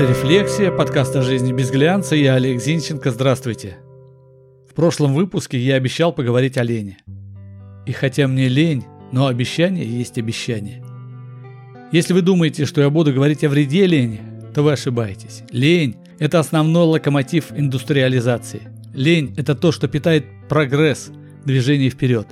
Это «Рефлексия», подкаст о жизни без глянца. Я Олег Зинченко. Здравствуйте. В прошлом выпуске я обещал поговорить о лени. И хотя мне лень, но обещание есть обещание. Если вы думаете, что я буду говорить о вреде лени, то вы ошибаетесь. Лень – это основной локомотив индустриализации. Лень – это то, что питает прогресс, движение вперед.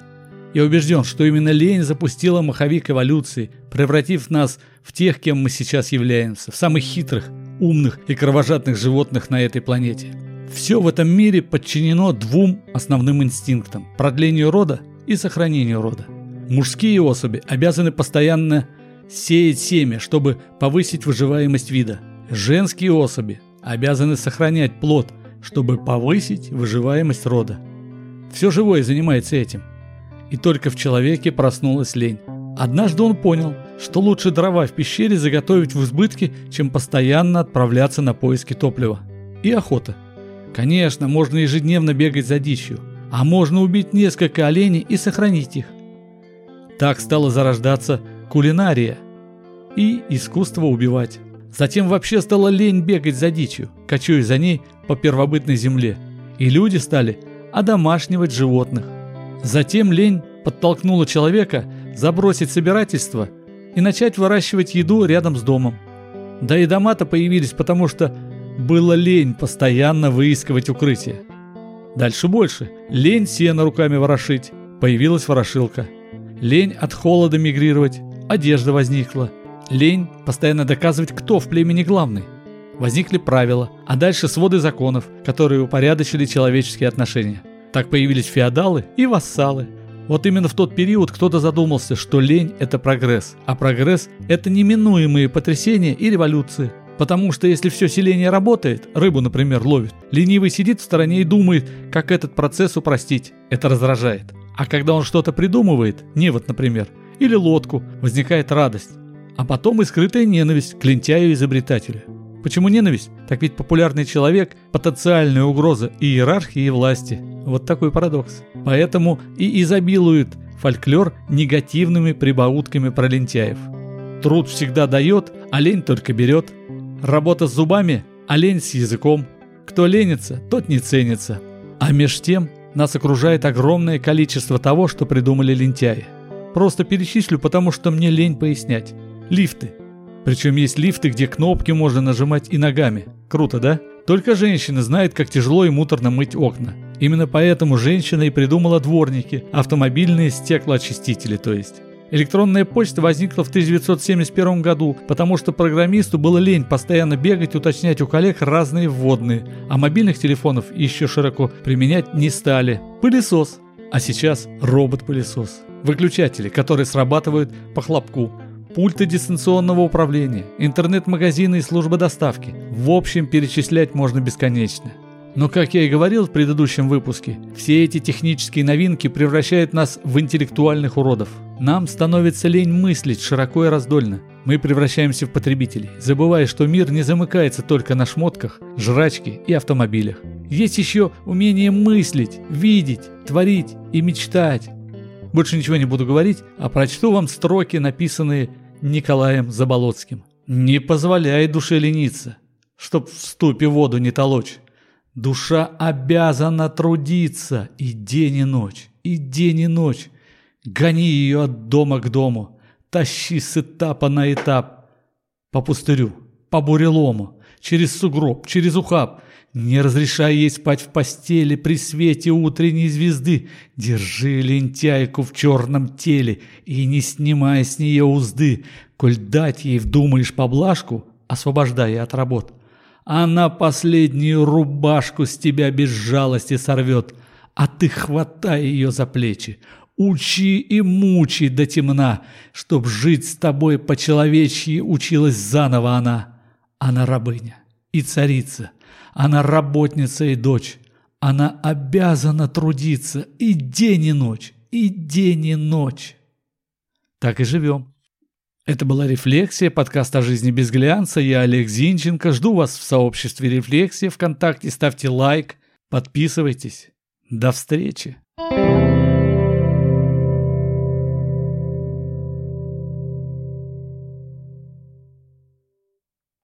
Я убежден, что именно лень запустила маховик эволюции, превратив нас в тех, кем мы сейчас являемся, в самых хитрых, умных и кровожадных животных на этой планете. Все в этом мире подчинено двум основным инстинктам – продлению рода и сохранению рода. Мужские особи обязаны постоянно сеять семя, чтобы повысить выживаемость вида. Женские особи обязаны сохранять плод, чтобы повысить выживаемость рода. Все живое занимается этим. И только в человеке проснулась лень. Однажды он понял, что лучше дрова в пещере заготовить в избытке, чем постоянно отправляться на поиски топлива. И охота. Конечно, можно ежедневно бегать за дичью, а можно убить несколько оленей и сохранить их. Так стала зарождаться кулинария и искусство убивать. Затем вообще стала лень бегать за дичью, кочуя за ней по первобытной земле. И люди стали одомашнивать животных. Затем лень подтолкнула человека забросить собирательство и начать выращивать еду рядом с домом. Да и дома-то появились, потому что было лень постоянно выискивать укрытие. Дальше больше. Лень сено руками ворошить. Появилась ворошилка. Лень от холода мигрировать. Одежда возникла. Лень постоянно доказывать, кто в племени главный. Возникли правила, а дальше своды законов, которые упорядочили человеческие отношения. Так появились феодалы и вассалы. Вот именно в тот период кто-то задумался, что лень – это прогресс, а прогресс – это неминуемые потрясения и революции. Потому что если все селение работает, рыбу, например, ловит, ленивый сидит в стороне и думает, как этот процесс упростить. Это раздражает. А когда он что-то придумывает, невод, например, или лодку, возникает радость. А потом и скрытая ненависть к лентяю-изобретателю. Почему ненависть? Так ведь популярный человек – потенциальная угроза и иерархии, и власти. Вот такой парадокс. Поэтому и изобилует фольклор негативными прибаутками про лентяев. Труд всегда дает, а лень только берет. Работа с зубами, а лень с языком. Кто ленится, тот не ценится. А меж тем нас окружает огромное количество того, что придумали лентяи. Просто перечислю, потому что мне лень пояснять. Лифты. Причем есть лифты, где кнопки можно нажимать и ногами. Круто, да? Только женщины знают, как тяжело и муторно мыть окна. Именно поэтому женщина и придумала дворники, автомобильные стеклоочистители, то есть. Электронная почта возникла в 1971 году, потому что программисту было лень постоянно бегать, уточнять у коллег разные вводные, а мобильных телефонов еще широко применять не стали. Пылесос. А сейчас робот-пылесос. Выключатели, которые срабатывают по хлопку пульты дистанционного управления, интернет-магазины и службы доставки. В общем, перечислять можно бесконечно. Но, как я и говорил в предыдущем выпуске, все эти технические новинки превращают нас в интеллектуальных уродов. Нам становится лень мыслить широко и раздольно. Мы превращаемся в потребителей, забывая, что мир не замыкается только на шмотках, жрачке и автомобилях. Есть еще умение мыслить, видеть, творить и мечтать. Больше ничего не буду говорить, а прочту вам строки, написанные Николаем Заболоцким. Не позволяй душе лениться, чтоб в ступе воду не толочь. Душа обязана трудиться и день и ночь, и день и ночь. Гони ее от дома к дому, тащи с этапа на этап. По пустырю, по бурелому, через сугроб, через ухаб, не разрешай ей спать в постели при свете утренней звезды. Держи лентяйку в черном теле и не снимай с нее узды. Коль дать ей вдумаешь поблажку, освобождая от работ. Она последнюю рубашку с тебя без жалости сорвет, а ты хватай ее за плечи. Учи и мучи до темна, чтоб жить с тобой по-человечьи училась заново она. Она рабыня и царица – она работница и дочь. Она обязана трудиться и день и ночь, и день и ночь. Так и живем. Это была «Рефлексия», подкаст о жизни без глянца. Я Олег Зинченко. Жду вас в сообществе «Рефлексия» ВКонтакте. Ставьте лайк, подписывайтесь. До встречи. thank you